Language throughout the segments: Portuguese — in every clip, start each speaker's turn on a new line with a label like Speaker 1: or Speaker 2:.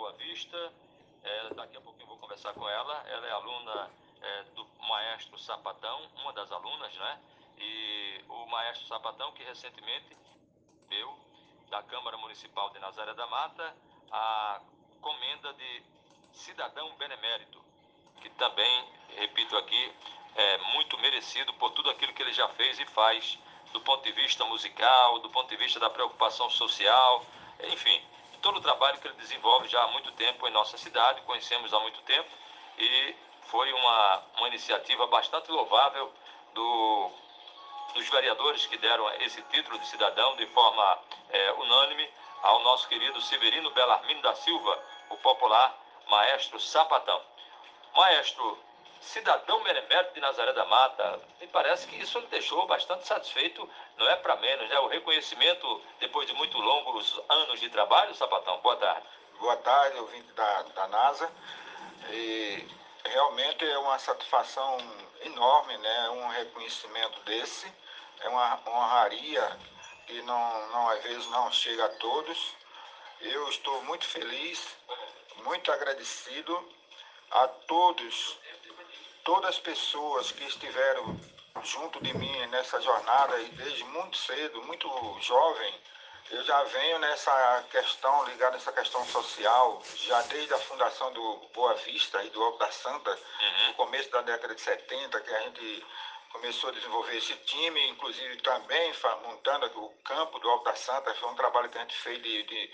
Speaker 1: Boa Vista. É, daqui a pouquinho eu vou conversar com ela. Ela é aluna é, do maestro Sapatão, uma das alunas, né? E o maestro Sapatão, que recentemente deu da Câmara Municipal de Nazaré da Mata a comenda de cidadão benemérito, que também, repito aqui, é muito merecido por tudo aquilo que ele já fez e faz do ponto de vista musical, do ponto de vista da preocupação social, enfim, todo o trabalho que ele desenvolve já há muito tempo em nossa cidade, conhecemos há muito tempo e foi uma, uma iniciativa bastante louvável do, dos vereadores que deram esse título de cidadão de forma é, unânime ao nosso querido Severino Belarmino da Silva, o popular maestro Sapatão. Maestro, cidadão benemérito de Nazaré da Mata, me parece que isso ele deixou bastante satisfeito, não é para menos, né? O reconhecimento depois de muito longos anos de trabalho, Sapatão. Boa tarde.
Speaker 2: Boa tarde, ouvinte da, da NASA. E realmente é uma satisfação enorme, né? Um reconhecimento desse. É uma honraria que não, não, às vezes não chega a todos. Eu estou muito feliz, muito agradecido a todos, todas as pessoas que estiveram junto de mim nessa jornada e desde muito cedo, muito jovem, eu já venho nessa questão, ligada nessa questão social, já desde a fundação do Boa Vista e do Alto da Santa, uhum. no começo da década de 70, que a gente começou a desenvolver esse time, inclusive também montando o campo do Alto da Santa, foi um trabalho que a gente fez de, de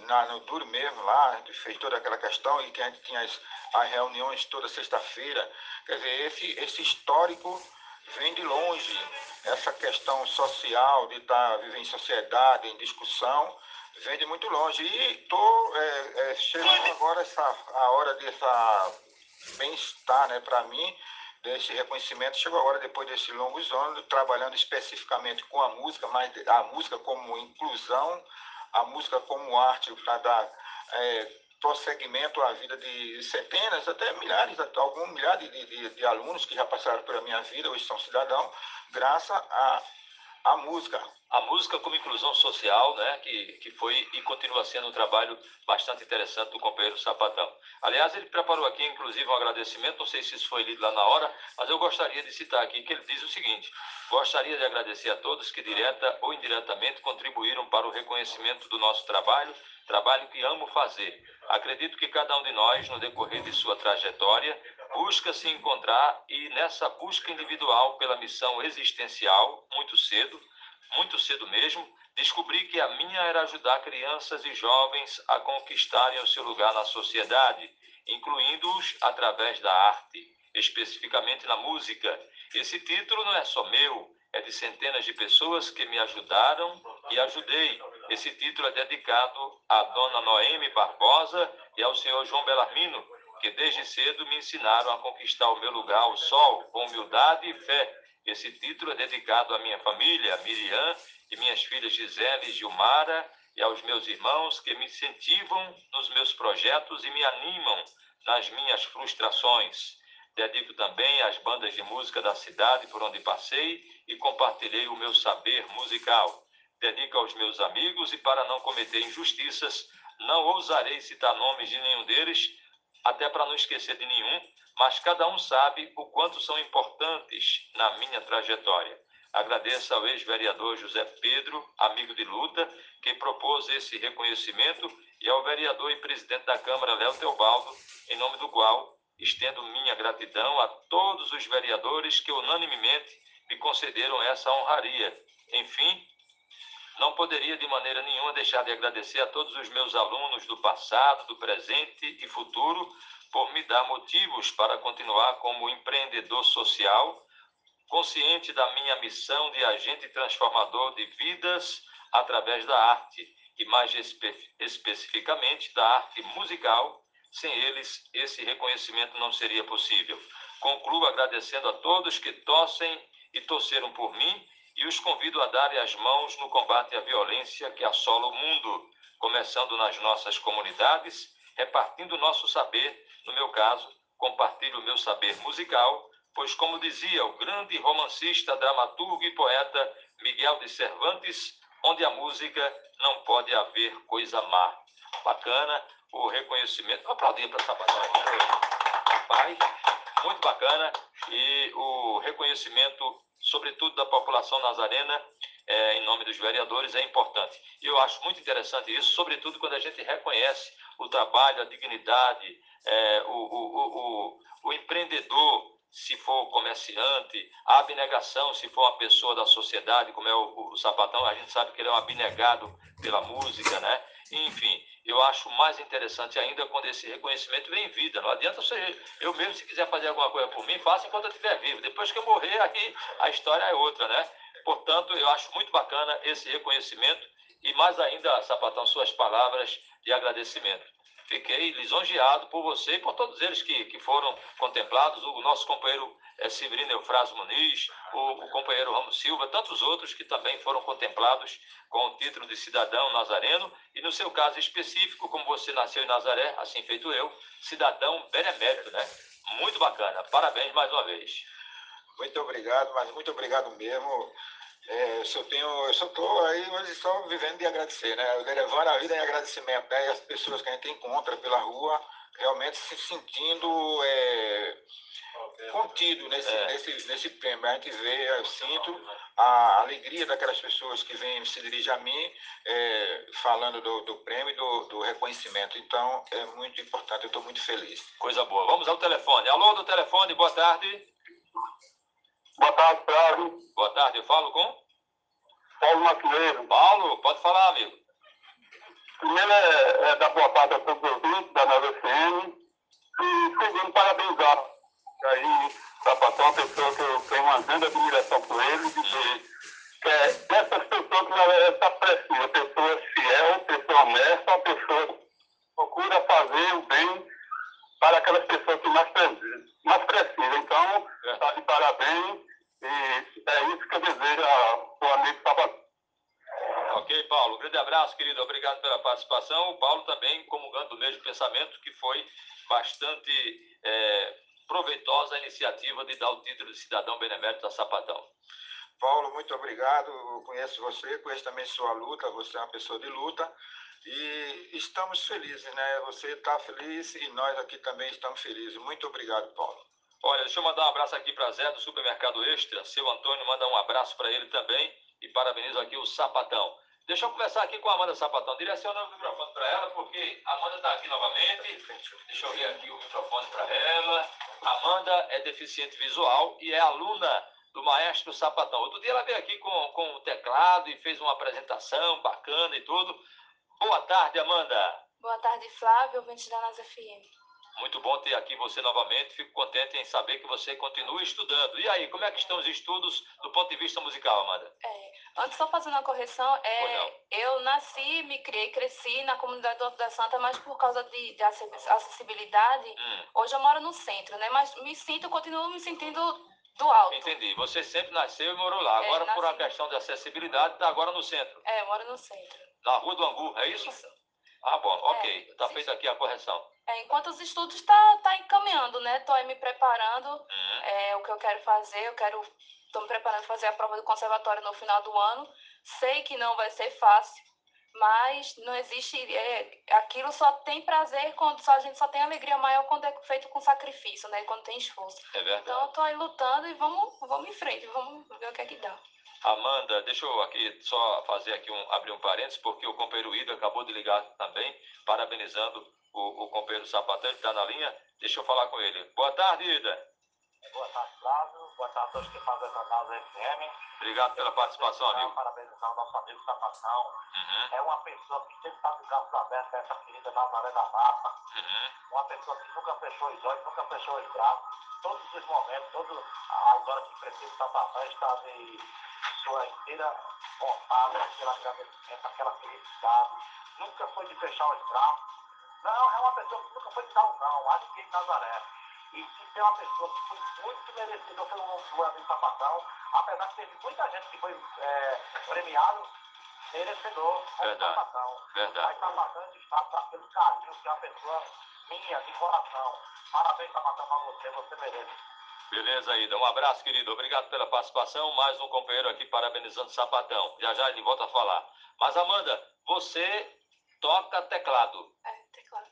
Speaker 2: na, no duro mesmo lá, fez toda aquela questão e que a gente tinha as, as reuniões toda sexta-feira. Quer dizer, esse, esse histórico vem de longe, essa questão social, de estar tá, viver em sociedade, em discussão, vem de muito longe. E estou é, é, chegando agora essa, a hora dessa bem-estar né, para mim, desse reconhecimento, chegou agora depois desses longos anos, trabalhando especificamente com a música, mas a música como inclusão, a música como arte para dar é, prosseguimento à vida de centenas, até milhares, alguns milhares de, de, de, alunos que já passaram pela minha vida, hoje são cidadãos, graças a, a música.
Speaker 1: A música como inclusão social, né, que, que foi e continua sendo um trabalho bastante interessante do companheiro Sapatão. Aliás, ele preparou aqui, inclusive, um agradecimento, não sei se isso foi lido lá na hora, mas eu gostaria de citar aqui que ele diz o seguinte: Gostaria de agradecer a todos que, direta ou indiretamente, contribuíram para o reconhecimento do nosso trabalho, trabalho que amo fazer. Acredito que cada um de nós, no decorrer de sua trajetória, busca se encontrar e, nessa busca individual pela missão existencial, muito cedo, muito cedo mesmo, descobri que a minha era ajudar crianças e jovens a conquistarem o seu lugar na sociedade, incluindo-os através da arte, especificamente na música. Esse título não é só meu, é de centenas de pessoas que me ajudaram e ajudei. Esse título é dedicado à dona Noemi Barbosa e ao senhor João Belarmino, que desde cedo me ensinaram a conquistar o meu lugar ao sol, com humildade e fé. Esse título é dedicado à minha família, Miriam, e minhas filhas Gisele e Gilmara, e aos meus irmãos que me incentivam nos meus projetos e me animam nas minhas frustrações. Dedico também às bandas de música da cidade por onde passei e compartilhei o meu saber musical. Dedico aos meus amigos e, para não cometer injustiças, não ousarei citar nomes de nenhum deles, até para não esquecer de nenhum, mas cada um sabe o quanto são importantes na minha trajetória. Agradeço ao ex-vereador José Pedro, amigo de luta, que propôs esse reconhecimento, e ao vereador e presidente da Câmara, Léo Teobaldo, em nome do qual Estendo minha gratidão a todos os vereadores que unanimemente me concederam essa honraria. Enfim, não poderia de maneira nenhuma deixar de agradecer a todos os meus alunos do passado, do presente e futuro por me dar motivos para continuar como empreendedor social, consciente da minha missão de agente transformador de vidas através da arte e mais espe especificamente da arte musical sem eles, esse reconhecimento não seria possível. Concluo agradecendo a todos que torcem e torceram por mim e os convido a darem as mãos no combate à violência que assola o mundo, começando nas nossas comunidades, repartindo nosso saber. No meu caso, compartilho o meu saber musical, pois, como dizia o grande romancista, dramaturgo e poeta Miguel de Cervantes, onde a música não pode haver coisa má. Bacana o reconhecimento. Aplaudir para Sapatão. Pai, muito bacana. E o reconhecimento, sobretudo da população nazarena, é, em nome dos vereadores, é importante. E eu acho muito interessante isso, sobretudo quando a gente reconhece o trabalho, a dignidade, é, o, o, o, o empreendedor se for comerciante, a abnegação, se for uma pessoa da sociedade, como é o, o, Sapatão, a gente sabe que ele é um abnegado pela música, né? Enfim, eu acho mais interessante ainda quando esse reconhecimento vem em vida. Não adianta você, eu mesmo, se quiser fazer alguma coisa por mim, faça enquanto eu estiver vivo. Depois que eu morrer, aí a história é outra, né? Portanto, eu acho muito bacana esse reconhecimento e mais ainda, Sapatão, suas palavras de agradecimento. Fiquei lisonjeado por você e por todos eles que, que foram contemplados, o nosso companheiro é, Severino Eufrásio Muniz, o, o, companheiro Ramos Silva, tantos outros que também foram contemplados com o título de cidadão nazareno e no seu caso específico, como você nasceu em Nazaré, assim feito eu, cidadão benemérito, né? Muito bacana. Parabéns mais uma vez.
Speaker 2: Muito obrigado, mas muito obrigado mesmo. É, eu só tenho, eu só estou aí, mas só vivendo de agradecer, né? Levando a vida em agradecimento, né? E as pessoas que a gente encontra pela rua, realmente se sentindo é, contido nesse, é. nesse, nesse prêmio. A gente vê, eu sinto a alegria daquelas pessoas que vêm se dirigir a mim, é, falando do, do prêmio e do, do reconhecimento. Então, é muito importante, eu estou muito feliz.
Speaker 1: Coisa boa. Vamos ao telefone. Alô do telefone, boa tarde.
Speaker 3: Boa tarde, Flávio.
Speaker 1: Boa tarde, eu falo com?
Speaker 3: Paulo Macieiro.
Speaker 1: Paulo, pode falar, amigo.
Speaker 3: Primeiro é, é da boa tarde a todos os ouvintes da Nova FM. E segundo, parabenizar aí, Sapatão, uma pessoa que eu tenho uma grande admiração por ele, de que, que é essas pessoas que está precisa, pessoa fiel, pessoa honesta, uma pessoa que procura fazer o bem para aquelas pessoas que mais precisam. Mais precisam. Então, está de parabéns e é isso que eu desejo ao amigo Sapatão.
Speaker 1: Ok, Paulo. Grande abraço, querido. Obrigado pela participação. O Paulo também comungando do mesmo pensamento, que foi bastante é, proveitosa a iniciativa de dar o título de cidadão benemérito a Sapatão.
Speaker 2: Paulo, muito obrigado. Eu conheço você, conheço também sua luta. Você é uma pessoa de luta. E estamos felizes, né? Você está feliz e nós aqui também estamos felizes. Muito obrigado, Paulo.
Speaker 1: Olha, deixa eu mandar um abraço aqui para Zé do Supermercado Extra. Seu Antônio manda um abraço para ele também e parabenizo aqui o Sapatão. Deixa eu conversar aqui com a Amanda Sapatão. Direciona o microfone para ela, porque a Amanda está aqui novamente. Deixa eu ver aqui o microfone para ela. Amanda é deficiente visual e é aluna do maestro Sapatão. Outro dia ela veio aqui com, com o teclado e fez uma apresentação bacana e tudo. Boa tarde, Amanda.
Speaker 4: Boa tarde, Flávio, ouvinte da NASA FM.
Speaker 1: Muito bom ter aqui você novamente. Fico contente em saber que você continua estudando. E aí, como é que estão os estudos do ponto de vista musical, Amanda?
Speaker 4: É, antes só fazendo uma correção, é, eu nasci, me criei, cresci na comunidade do Alto da Santa, mas por causa de, de acessibilidade, hum. hoje eu moro no centro, né? Mas me sinto, continuo me sentindo do alto.
Speaker 1: Entendi. Você sempre nasceu e morou lá. É, agora, por uma questão de acessibilidade, está agora no centro.
Speaker 4: É, eu moro no centro.
Speaker 1: Na Rua do Angu, é isso? Isso. Ah, bom, ok. Está é, feita aqui a correção.
Speaker 4: É, enquanto os estudos tá, tá encaminhando, né? Tô aí me preparando. Uhum. É, o que eu quero fazer, eu quero. Tô me preparando para fazer a prova do conservatório no final do ano. Sei que não vai ser fácil, mas não existe. É, aquilo só tem prazer quando só, a gente só tem alegria maior quando é feito com sacrifício, né? Quando tem esforço.
Speaker 1: É verdade.
Speaker 4: Então eu tô aí lutando e vamos, vamos em frente, vamos ver o que é que dá.
Speaker 1: Amanda, deixa eu aqui só fazer aqui um abrir um parênteses, porque o companheiro Ida acabou de ligar também, parabenizando o, o companheiro Sapatão, ele está na linha. Deixa eu falar com ele. Boa tarde, Ida.
Speaker 5: Boa tarde, Flávio. Boa tarde a todos que fazem essa casa FM.
Speaker 1: Obrigado pela participação, amigo.
Speaker 5: Parabenizar o nosso amigo Sapatão. Uhum. É uma pessoa que sempre está de braços abertos, essa querida Nazaré da Mata. Uhum. Uma pessoa que nunca fechou os olhos, nunca fechou os braços. Todos os momentos, todas as horas que precisa, Sapatão está de sua inteira vontade, aquele agradecimento, aquela felicidade. Nunca foi de fechar os braços não, é uma pessoa que nunca foi dar um não, a ninguém em Nazaré. E se tem uma pessoa que foi muito merecida pelo João de Sapatão, apesar que teve muita gente que foi é, premiado, merecedor como Sapatão.
Speaker 1: Verdade.
Speaker 5: Mas Sapatão está pelo carinho que é uma pessoa minha, de coração. Parabéns, Sapatão, para você, você merece.
Speaker 1: Beleza, Ida. Um abraço, querido. Obrigado pela participação. Mais um companheiro aqui parabenizando o Sapatão. Já já ele volta a falar. Mas, Amanda, você toca teclado.
Speaker 4: É, teclado.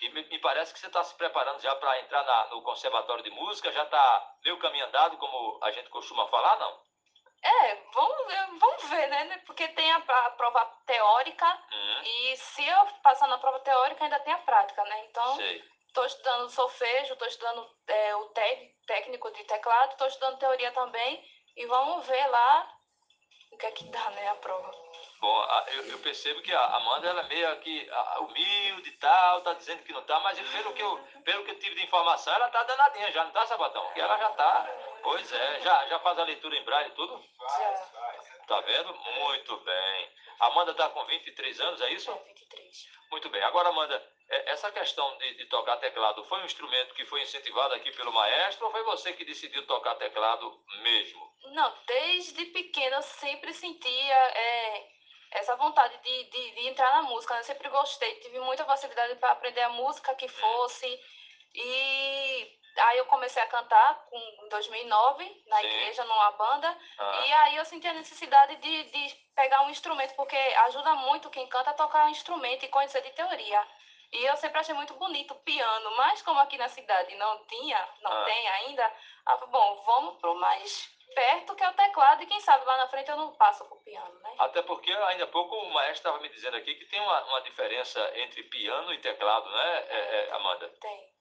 Speaker 1: E me, me parece que você está se preparando já para entrar na, no Conservatório de Música. Já está meio caminho andado, como a gente costuma falar, não?
Speaker 4: É, vamos ver, vamos ver, né? Porque tem a, a prova teórica
Speaker 1: Uhum.
Speaker 4: e se eu passar na prova teórica ainda tem a prática, né? Então,
Speaker 1: Sei.
Speaker 4: Estou estudando solfejo, estou estudando é, o tec- técnico de teclado, estou estudando teoria também e vamos ver lá o que é que dá, né, a prova.
Speaker 1: Bom, eu, eu percebo que a Amanda ela é meio que humilde e tal, tá dizendo que não tá, mas pelo que eu, pelo que eu tive de informação, ela tá danadinha já, não tá, Sabatão? Que ela já tá. Pois é, já, já faz a leitura em braille e tudo?
Speaker 4: Já,
Speaker 1: Tá vendo? Muito bem. Amanda tá com 23 anos, é isso?
Speaker 4: é 23.
Speaker 1: Muito bem. Agora, Amanda, essa questão de, de tocar teclado foi um instrumento que foi incentivado aqui pelo maestro ou foi você que decidiu tocar teclado mesmo?
Speaker 4: Não, desde pequena eu sempre sentia é, essa vontade de, de, de entrar na música. né? Eu sempre gostei, tive muita facilidade para aprender a música que fosse. E aí eu comecei a cantar com, em 2009 na
Speaker 1: Sim.
Speaker 4: igreja, numa banda.
Speaker 1: Ah,
Speaker 4: E aí eu senti a necessidade de, de pegar um instrumento, porque ajuda muito quem canta a tocar um instrumento e conhecer de teoria. E eu sempre achei muito bonito o piano, mas como aqui na cidade não tinha, não
Speaker 1: Ah.
Speaker 4: tem ainda, ah, bom, vamos pro mais perto que é o teclado e quem sabe lá na frente eu não passo pro piano, né?
Speaker 1: Até porque ainda há pouco o maestro estava me dizendo aqui que tem uma, uma diferença entre piano e teclado, né, é, é, Amanda?
Speaker 4: Tem.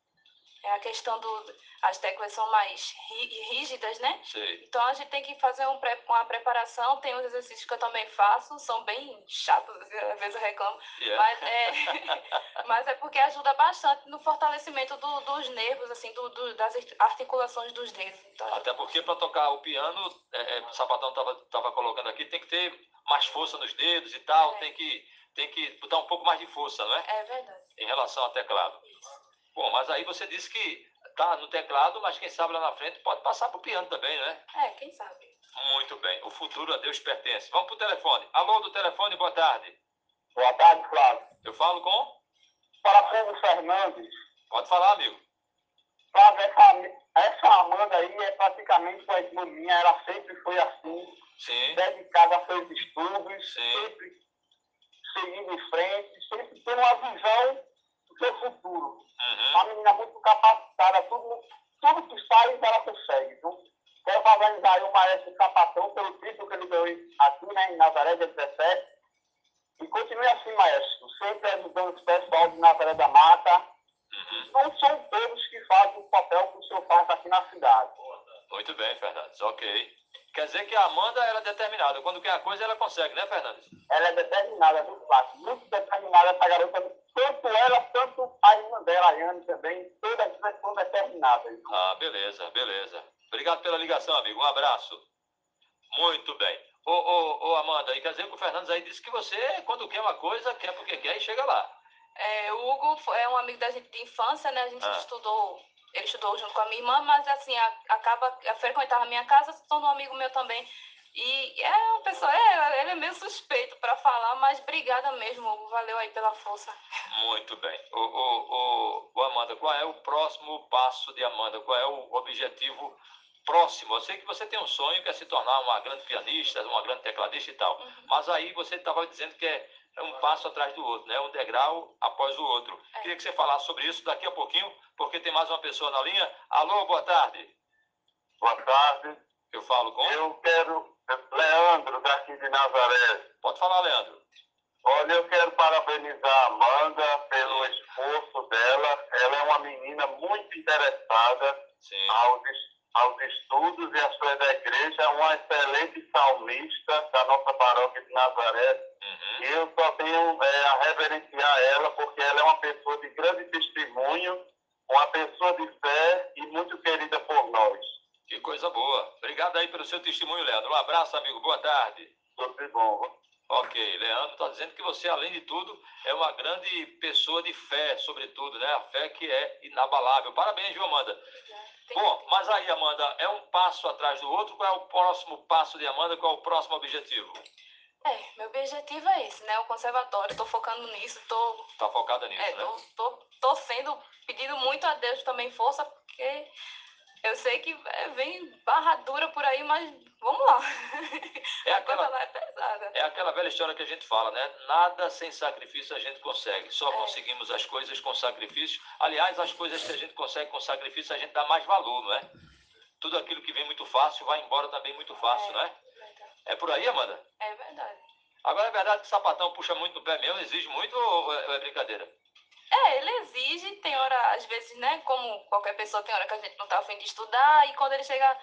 Speaker 4: É a questão do. As teclas são mais rí- rígidas, né?
Speaker 1: Sei.
Speaker 4: Então a gente tem que fazer um uma preparação. Tem uns exercícios que eu também faço, são bem chatos, às vezes eu reclamo.
Speaker 1: É?
Speaker 4: Mas é, mas é porque ajuda bastante no fortalecimento do- dos nervos, assim, do, do- das articulações dos dedos. Então,
Speaker 1: Até porque para tocar o piano, é, é, o Sapatão estava tava colocando aqui, tem que ter mais força nos dedos e tal,
Speaker 4: É.
Speaker 1: tem, que, tem que botar um pouco mais de força, não é?
Speaker 4: É verdade.
Speaker 1: Em relação ao teclado.
Speaker 4: Isso.
Speaker 1: Bom, mas aí você disse que tá no teclado, mas quem sabe lá na frente pode passar para o piano também, né?
Speaker 4: É, quem sabe?
Speaker 1: Muito bem. O futuro a Deus pertence. Vamos para o telefone. Alô do telefone, boa tarde.
Speaker 3: Boa tarde, Flávio.
Speaker 1: Eu falo com?
Speaker 3: Parafuso Fernandes.
Speaker 1: Pode falar, amigo.
Speaker 3: Flávio, essa, essa Amanda aí é praticamente uma irmã minha, ela sempre foi assim,
Speaker 1: Sim,
Speaker 3: dedicada a seus estudos,
Speaker 1: Sim.
Speaker 3: sempre seguindo em frente, sempre tendo uma visão do seu futuro.
Speaker 1: Uhum.
Speaker 3: Uma menina muito capacitada, tudo, tudo que faz ela consegue. Então, quero parabenizar aí o maestro Capatão pelo título que ele deu aqui né, em Nazaré, dia 17. E continue assim, maestro, sempre ajudando o pessoal de Nazaré da Mata.
Speaker 1: Uhum.
Speaker 3: Não são todos que fazem o papel que o senhor faz aqui na cidade.
Speaker 1: Muito bem, Fernandes. Ok. Quer dizer que a Amanda ela é determinada. Quando quer a coisa, ela consegue, né, Fernandes?
Speaker 3: Ela é determinada, viu, Flávio? Muito determinada essa garota. Tanto ela, tanto a irmã dela, a Yane também. Todas são determinadas.
Speaker 1: Ah, beleza, beleza. Obrigado pela ligação, amigo. Um abraço. Muito bem. Ô, ô, ô, Amanda, e quer dizer que o Fernandes aí disse que você, quando quer uma coisa, quer porque quer e chega lá.
Speaker 4: É, o Hugo foi- é um amigo da gente de infância, né? A gente
Speaker 1: Ah.
Speaker 4: estudou, ele estudou junto com a minha irmã, mas assim, a- acaba a frequentar a minha casa, se tornou um amigo meu também. E é uma pessoa, é, ele é meio suspeito para falar, mas obrigada mesmo, Hugo. Valeu aí pela força.
Speaker 1: Muito bem. Ô, ô, ô, Amanda, qual é o próximo passo de Amanda? Qual é o objetivo próximo? Eu sei que você tem um sonho que é se tornar uma grande pianista, uma grande tecladista e tal. Mas aí você estava dizendo que é um passo atrás do outro, né? Um degrau após o outro.
Speaker 4: É.
Speaker 1: Queria que você falasse sobre isso daqui a pouquinho, porque tem mais uma pessoa na linha. Alô, boa tarde.
Speaker 3: Boa tarde.
Speaker 1: Eu falo com.
Speaker 3: Eu quero. Leandro, daqui de Nazaré.
Speaker 1: Pode falar, Leandro.
Speaker 3: Olha, eu quero parabenizar a Amanda pelo esforço dela. Ela é uma menina muito interessada
Speaker 1: Sim.
Speaker 3: aos, aos estudos e a sua da igreja, uma excelente salmista da nossa paróquia de Nazaré.
Speaker 1: Uhum.
Speaker 3: E eu só tenho é, a reverenciar ela, porque ela é uma pessoa de grande testemunho, uma pessoa de fé e muito querida por nós.
Speaker 1: Que coisa boa. Obrigado aí pelo seu testemunho, Leandro. Um abraço, amigo. Boa tarde.
Speaker 3: Tudo de bom.
Speaker 1: Ok, Leandro está dizendo que você, além de tudo, é uma grande pessoa de fé, sobretudo, né? A fé que é inabalável. Parabéns, viu, Amanda? Bom, mas aí, Amanda, é um passo atrás do outro. Qual é o próximo passo de Amanda? Qual é o próximo objetivo?
Speaker 4: É, meu objetivo é esse, né? O conservatório, tô focando nisso, tô,
Speaker 1: Tá focada nisso,
Speaker 4: é,
Speaker 1: né?
Speaker 4: tô, tô, tô sendo, pedindo muito a Deus também força, porque Eu sei que é, vem barra dura por aí, mas vamos lá.
Speaker 1: É aquela,
Speaker 4: lá é pesada.
Speaker 1: É aquela velha história que a gente fala, né? Nada sem sacrifício a gente consegue. Só é. conseguimos as coisas com sacrifício. Aliás, as coisas que a gente consegue com sacrifício, a gente dá mais valor, não é? Tudo aquilo que vem muito fácil vai embora também muito fácil, é, não é? É por aí, Amanda?
Speaker 4: É verdade.
Speaker 1: Agora é verdade que o sapatão puxa muito no pé mesmo, exige muito ou é, é brincadeira?
Speaker 4: É, ele exige, tem hora, às vezes, né, como qualquer pessoa, tem hora que a gente não tá afim de estudar, e quando ele chega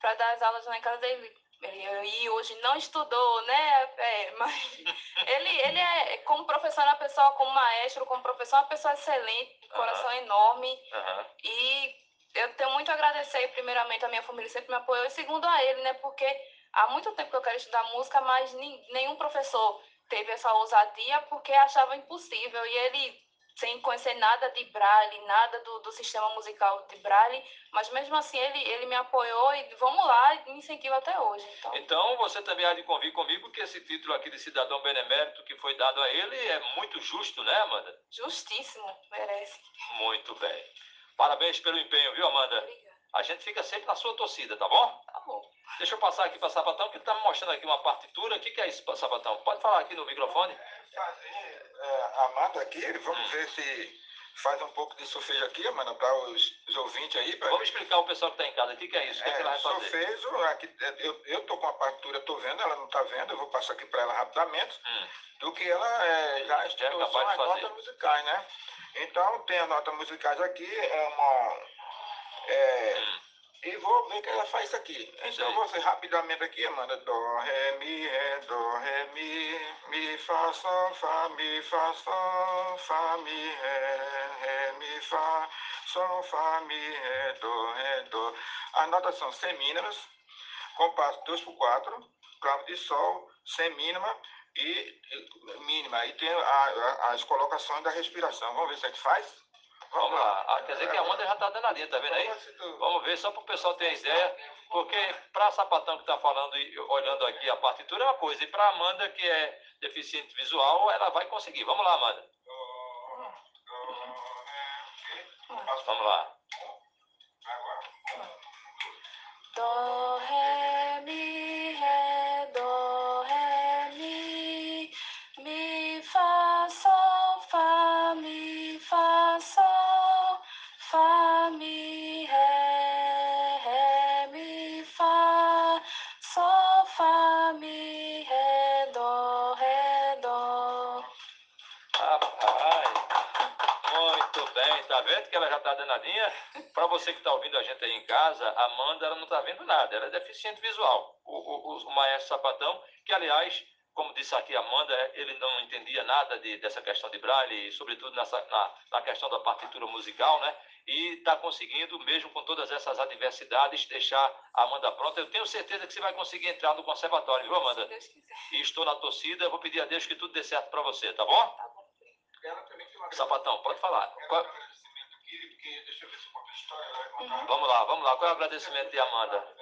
Speaker 4: para dar as aulas lá em casa, ele, ele e hoje não estudou, né, é, mas ele, ele é, como professor, é uma pessoa, como maestro, como professor, é uma pessoa excelente, coração uhum. enorme, uhum. e eu tenho muito a agradecer, primeiramente, a minha família sempre me apoiou, e segundo a ele, né, porque há muito tempo que eu quero estudar música, mas nenhum professor teve essa ousadia porque achava impossível, e ele sem conhecer nada de Braille, nada do, do sistema musical de Braille, mas mesmo assim ele, ele me apoiou e vamos lá, e me incentiva até hoje.
Speaker 1: Então. então você também há de convir comigo que esse título aqui de cidadão benemérito que foi dado a ele é muito justo, né, Amanda?
Speaker 4: Justíssimo, merece.
Speaker 1: Muito bem. Parabéns pelo empenho, viu, Amanda?
Speaker 4: Obrigada.
Speaker 1: A gente fica sempre na sua torcida, tá bom?
Speaker 4: Tá bom.
Speaker 1: Deixa eu passar aqui para Sabatão, que ele está me mostrando aqui uma partitura. O que, que é isso, Sabatão? Pode falar aqui no microfone?
Speaker 2: Fazer é, Amanda aqui, vamos hum. ver se faz um pouco de solfejo aqui, Amanda, para os, os, ouvintes aí. Pra...
Speaker 1: Vamos explicar ao pessoal que está em casa o que, que é isso, o que, é, que ela vai fazer.
Speaker 2: Solfejo, aqui, eu, eu tô com a partitura, estou vendo, ela não está vendo, eu vou passar aqui para ela rapidamente, hum. do que ela é, já estudou é são as notas musicais, né? Então, tem as notas musicais aqui, é uma... É, hum e vou ver que ela faz aqui. Então, você rapidamente aqui, Amanda. Dó, ré, mi, ré, dó, ré, mi, mi, fá, sol, fá, mi, fá, sol, fá, mi, ré, ré, mi, fá, sol, fá, mi, ré, dó, ré, dó. As notas são semínimas, compasso 2 por 4, clave de sol, semínima e mínima. E tem a, a, as colocações da respiração. Vamos ver se a gente faz?
Speaker 1: Vamos lá. Ah, quer dizer que a onda já está danadinha, tá vendo aí? Vamos ver, só para o pessoal ter ideia. Porque para Sapatão que está falando e olhando aqui a partitura é uma coisa. E para Amanda, que é deficiente visual, ela vai conseguir. Vamos lá, Amanda. Vamos lá.
Speaker 4: Dó, ré,
Speaker 1: tá vendo que ela já tá danadinha? Para você que tá ouvindo a gente aí em casa, a Amanda ela não tá vendo nada, ela é deficiente visual. O, o, o maestro Sapatão, que aliás como disse aqui a Amanda, ele não entendia nada de, dessa questão de braille, sobretudo nessa, na, na questão da partitura musical, né? E está conseguindo, mesmo com todas essas adversidades, deixar a Amanda pronta. Eu tenho certeza que você vai conseguir entrar no conservatório, viu, Amanda?
Speaker 4: Se Deus quiser.
Speaker 1: E estou na torcida, vou pedir a Deus que tudo dê certo para você, tá bom?
Speaker 4: Tá bom.
Speaker 1: Sapatão, pode falar. Qual...
Speaker 2: Uhum.
Speaker 1: Vamos lá, vamos lá. Qual é o agradecimento de Amanda?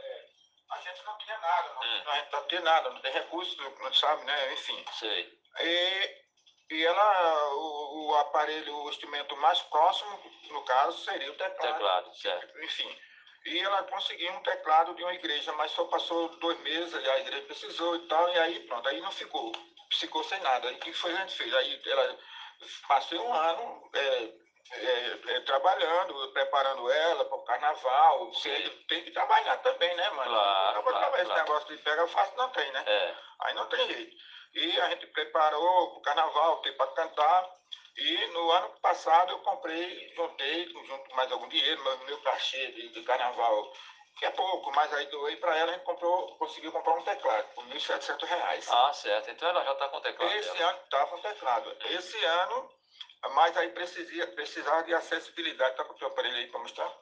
Speaker 2: A gente não tinha nada, não, hum. a gente não tinha nada, não tem recurso, não sabe, né? Enfim.
Speaker 1: Sei.
Speaker 2: E, e ela, o, o, aparelho, o instrumento mais próximo, no caso, seria o teclado.
Speaker 1: Teclado, certo.
Speaker 2: Enfim. E ela conseguiu um teclado de uma igreja, mas só passou dois meses, a igreja precisou e tal, e aí pronto, aí não ficou, ficou sem nada. E o que foi a gente fez? Aí ela passei um ano é, é, é, trabalhando, preparando ela para o carnaval. Você tem que trabalhar também, né, mano?
Speaker 1: Claro, claro,
Speaker 2: esse
Speaker 1: claro.
Speaker 2: negócio de pega fácil não tem, né?
Speaker 1: É.
Speaker 2: Aí não tem jeito. E a gente preparou para o carnaval, tem para cantar. E no ano passado eu comprei, juntei, junto com mais algum dinheiro, meu, meu cachê de, de carnaval, que é pouco, mas aí doei para ela, a gente comprou, conseguiu comprar um teclado por R$ 1.700.
Speaker 1: Ah, certo. Então ela já está com teclado.
Speaker 2: Esse dela. ano está com teclado. Esse ano mas aí precisa, precisava de acessibilidade. Está com o teu aparelho aí para mostrar?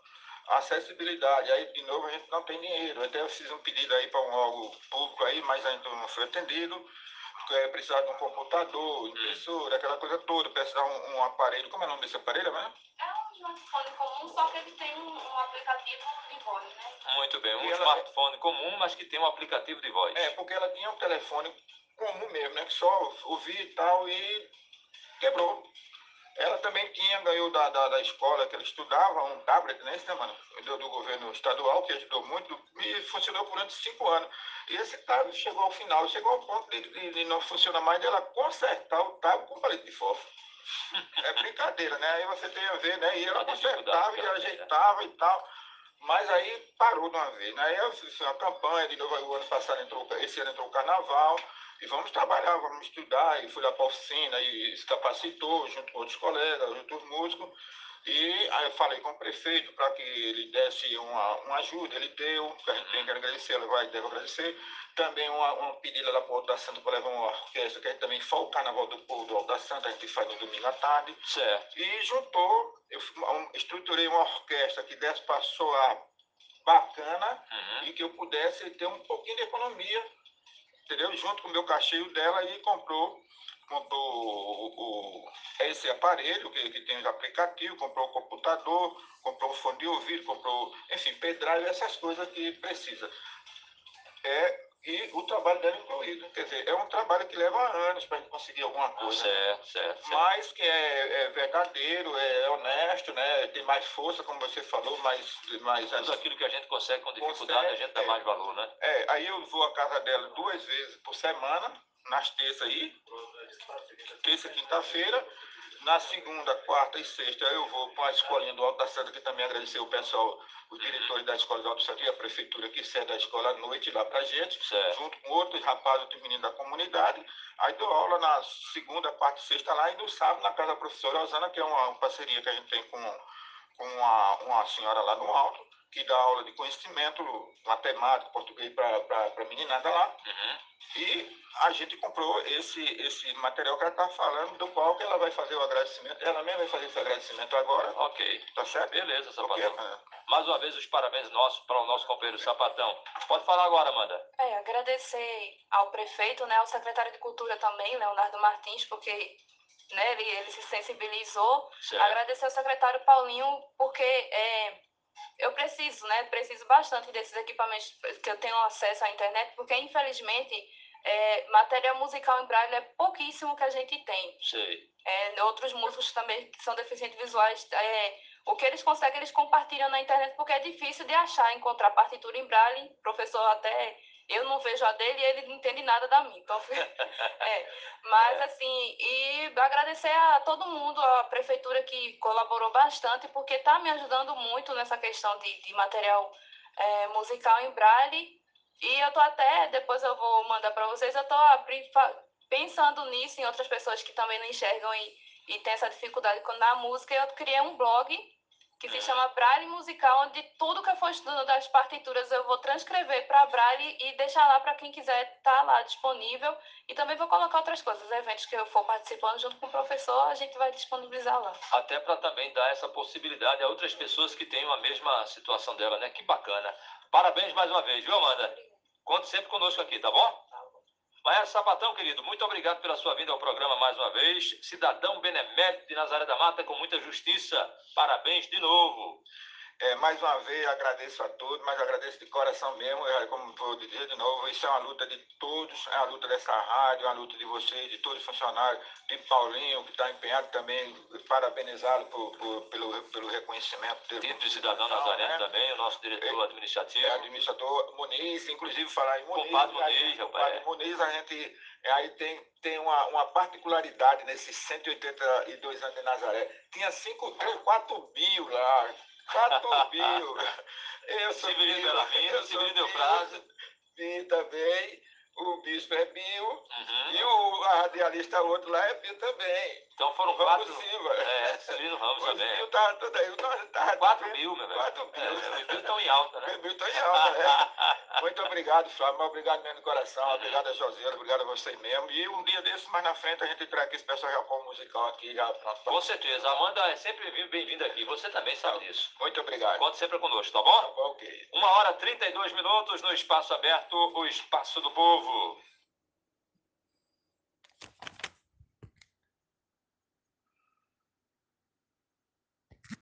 Speaker 2: Acessibilidade. Aí, de novo, a gente não tem dinheiro. Até eu fiz um pedido aí para um órgão público aí, mas ainda não foi atendido. É, precisar de um computador, impressora, aquela coisa toda. Precisar um, um aparelho. Como é o nome desse aparelho,
Speaker 4: né? É um smartphone comum, só que ele tem um, um aplicativo de voz, né?
Speaker 1: Muito bem, um smartphone comum, mas que tem um aplicativo de voz.
Speaker 2: É, porque ela tinha um telefone comum mesmo, né? Que só ouvia e tal e quebrou. Ela também tinha, ganhou da, da, da escola que ela estudava, um tablet, né, mano, do, do governo estadual, que ajudou muito, e funcionou durante cinco anos. E esse tablet chegou ao final, chegou ao ponto de, de, de não funcionar mais, dela consertar o tablet com palito de fósforo. É brincadeira, né? Aí você tem a ver, né? E ela consertava e ajeitava e tal. Mas aí parou de uma vez. Né? Aí eu fiz uma campanha, de novo, o ano passado entrou, esse ano entrou o carnaval, e vamos trabalhar, vamos estudar, e fui lá para a oficina e se capacitou junto com outros colegas, outros músicos. E aí eu falei com o prefeito para que ele desse uma, uma ajuda, ele deu, a gente tem que agradecer, ela vai deve agradecer. Também uma, um pedido lá para o da Santa para levar uma orquestra, que a gente também foi o Carnaval do Povo do Alto da Santa, a gente faz no domingo à tarde.
Speaker 1: Certo.
Speaker 2: E juntou, eu estruturei uma orquestra que desse para soar bacana uhum. e que eu pudesse ter um pouquinho de economia, entendeu? Junto com o meu cachê dela e comprou comprou o, o, esse aparelho que, que tem os aplicativos, comprou o computador, comprou o fone de ouvido, comprou, enfim, pendrive, essas coisas que precisa. É, e o trabalho dela incluído. Quer dizer, é um trabalho que leva anos para a gente conseguir alguma coisa.
Speaker 1: Certo, certo.
Speaker 2: Mas que é, é verdadeiro, é honesto, né? tem mais força, como você falou, mais. mais
Speaker 1: Tudo aquilo que a gente consegue com dificuldade, consegue, a gente dá é, mais valor, né?
Speaker 2: É, aí eu vou à casa dela duas vezes por semana, nas terças aí, terça e quinta-feira. Na segunda, quarta e sexta eu vou para a escolinha do Alto da Santa, que também agradecer o pessoal, os diretores da escola do Alto da Santa e a prefeitura que cede a escola à noite lá para a gente, certo. junto com outros rapazes, outros meninos da comunidade. Aí dou aula na segunda, quarta e sexta lá e no sábado na casa da professora Osana, que é uma, uma parceria que a gente tem com, com uma, uma senhora lá no Alto, que dá aula de conhecimento matemático, português para a meninada lá. Uhum. E a gente comprou esse, esse material que ela está falando, do qual que ela vai fazer o agradecimento. Ela mesma vai fazer esse agradecimento agora.
Speaker 1: Ok.
Speaker 2: Tá certo?
Speaker 1: Beleza, Sapatão. Okay. Mais uma vez, os parabéns nossos para o nosso companheiro Sapatão. Pode falar agora, Amanda.
Speaker 4: É, agradecer ao prefeito, né, ao secretário de Cultura também, Leonardo Martins, porque né, ele, ele se sensibilizou. Certo. Agradecer ao secretário Paulinho, porque é, eu preciso, né, preciso bastante desses equipamentos que eu tenho acesso à internet, porque infelizmente é, material musical em braille é pouquíssimo que a gente tem. É, outros músicos também que são deficientes visuais, é, o que eles conseguem, eles compartilham na internet, porque é difícil de achar, encontrar partitura em braille. O professor até, eu não vejo a dele e ele não entende nada da minha. Então, é, mas, é. assim, e agradecer a todo mundo, a prefeitura que colaborou bastante, porque está me ajudando muito nessa questão de, de material é, musical em braille e eu tô até, depois eu vou mandar para vocês, eu tô pensando nisso em outras pessoas que também não enxergam e, e têm essa dificuldade na música. Eu criei um blog que se chama Braille Musical, onde tudo que eu for estudando das partituras eu vou transcrever para Braille e deixar lá para quem quiser estar tá lá disponível. E também vou colocar outras coisas, eventos que eu for participando junto com o professor, a gente vai disponibilizar lá.
Speaker 1: Até para também dar essa possibilidade a outras pessoas que tenham a mesma situação dela, né? Que bacana. Parabéns mais uma vez, viu, Amanda? Conte sempre conosco aqui, tá bom? Maestro Sapatão, querido, muito obrigado pela sua vinda ao programa mais uma vez. Cidadão benemérito de Nazaré da Mata com muita justiça. Parabéns de novo.
Speaker 2: É, mais uma vez agradeço a todos, mas agradeço de coração mesmo, é, como vou dizer de novo, isso é uma luta de todos, é a luta dessa rádio, é a luta de vocês, de todos os funcionários, de Paulinho, que está empenhado também, parabenizá-lo pelo, pelo reconhecimento
Speaker 1: dele. De cidadão nazareno né? também, o nosso diretor é, administrativo.
Speaker 2: É, administrador Muniz, inclusive falar em Muniz.
Speaker 1: Compadre Muniz,
Speaker 2: rapaz. É. Muniz, a gente aí tem, tem uma, uma particularidade nesses 182 anos de Nazaré. Tinha 5, 3, 4 mil lá, Mil.
Speaker 1: Eu sou Severino Belamino, Severino Eufrásio.
Speaker 2: Vi também. O bispo é bio. Uhum. E o radialista outro lá é bio também.
Speaker 1: Então foram
Speaker 2: Ramos
Speaker 1: quatro.
Speaker 2: Silva.
Speaker 1: É, Celino Ramos também.
Speaker 2: O tava tudo aí. Nós tava
Speaker 1: quatro mil, meu velho.
Speaker 2: Quatro mil. É,
Speaker 1: os mil estão em alta, né?
Speaker 2: Os mil estão em alta, né? Muito obrigado, Flávio. Obrigado mesmo do coração. Uhum. Obrigado a José. Obrigado a você mesmo. E um dia desses, mais na frente, a gente traz aqui esse pessoal já com o musical aqui. Já,
Speaker 1: com certeza. A Amanda é sempre bem-vinda aqui. Você também sabe tá. disso.
Speaker 2: Muito obrigado.
Speaker 1: Conte sempre conosco, tá bom?
Speaker 2: Tá bom, ok.
Speaker 1: Uma hora e 32 minutos no Espaço Aberto, o Espaço do Povo.